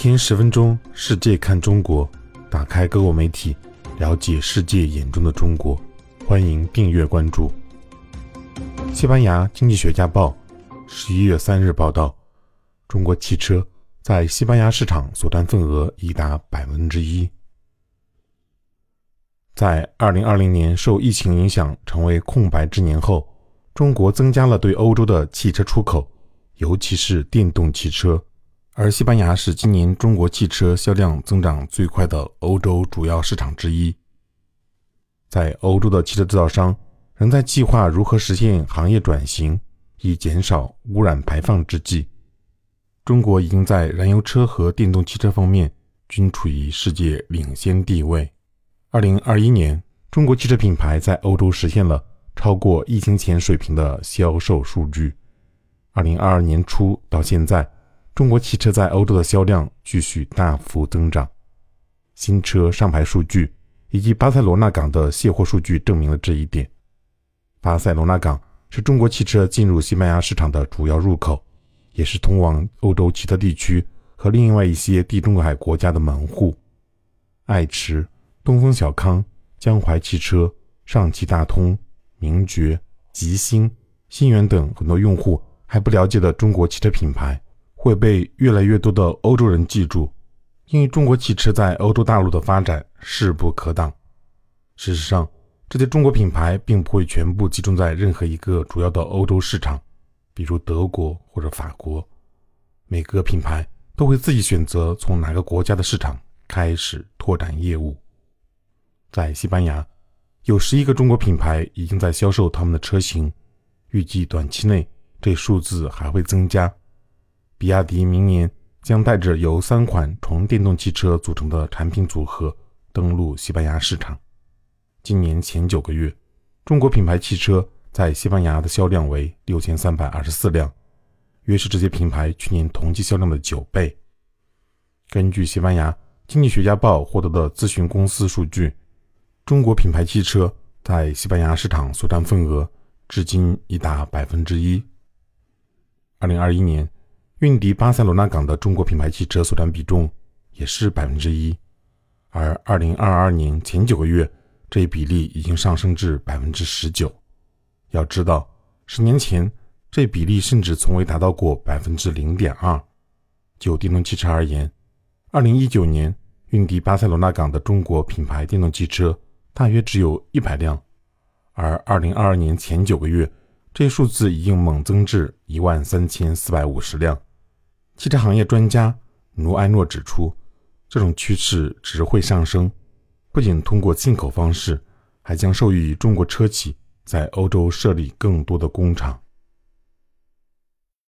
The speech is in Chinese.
天十分钟，世界看中国，打开各国媒体，了解世界眼中的中国。欢迎订阅关注。西班牙经济学家报十一月三日报道，中国汽车在西班牙市场所占份额已达百分之一。在二零二零年受疫情影响成为空白之年后，中国增加了对欧洲的汽车出口，尤其是电动汽车。而西班牙是今年中国汽车销量增长最快的欧洲主要市场之一。在欧洲的汽车制造商仍在计划如何实现行业转型，以减少污染排放之际，中国已经在燃油车和电动汽车方面均处于世界领先地位。二零二一年，中国汽车品牌在欧洲实现了超过疫情前水平的销售数据。二零二二年初到现在。中国汽车在欧洲的销量继续大幅增长，新车上牌数据以及巴塞罗那港的卸货数据证明了这一点。巴塞罗那港是中国汽车进入西班牙市场的主要入口，也是通往欧洲其他地区和另外一些地中海国家的门户。爱驰、东风小康、江淮汽车、上汽大通、名爵、吉星、新源等很多用户还不了解的中国汽车品牌。会被越来越多的欧洲人记住，因为中国汽车在欧洲大陆的发展势不可挡。事实上，这些中国品牌并不会全部集中在任何一个主要的欧洲市场，比如德国或者法国。每个品牌都会自己选择从哪个国家的市场开始拓展业务。在西班牙，有十一个中国品牌已经在销售他们的车型，预计短期内这数字还会增加。比亚迪明年将带着由三款纯电动汽车组成的产品组合登陆西班牙市场。今年前九个月，中国品牌汽车在西班牙的销量为六千三百二十四辆，约是这些品牌去年同期销量的九倍。根据西班牙经济学家报获得的咨询公司数据，中国品牌汽车在西班牙市场所占份额至今已达百分之一。二零二一年。运抵巴塞罗那港的中国品牌汽车所占比重也是百分之一，而二零二二年前九个月，这一比例已经上升至百分之十九。要知道，十年前这比例甚至从未达到过百分之零点二。就电动汽车而言，二零一九年运抵巴塞罗那港的中国品牌电动汽车大约只有一百辆，而二零二二年前九个月，这一数字已经猛增至一万三千四百五十辆。汽车行业专家努埃诺指出，这种趋势只会上升，不仅通过进口方式，还将受益于中国车企在欧洲设立更多的工厂。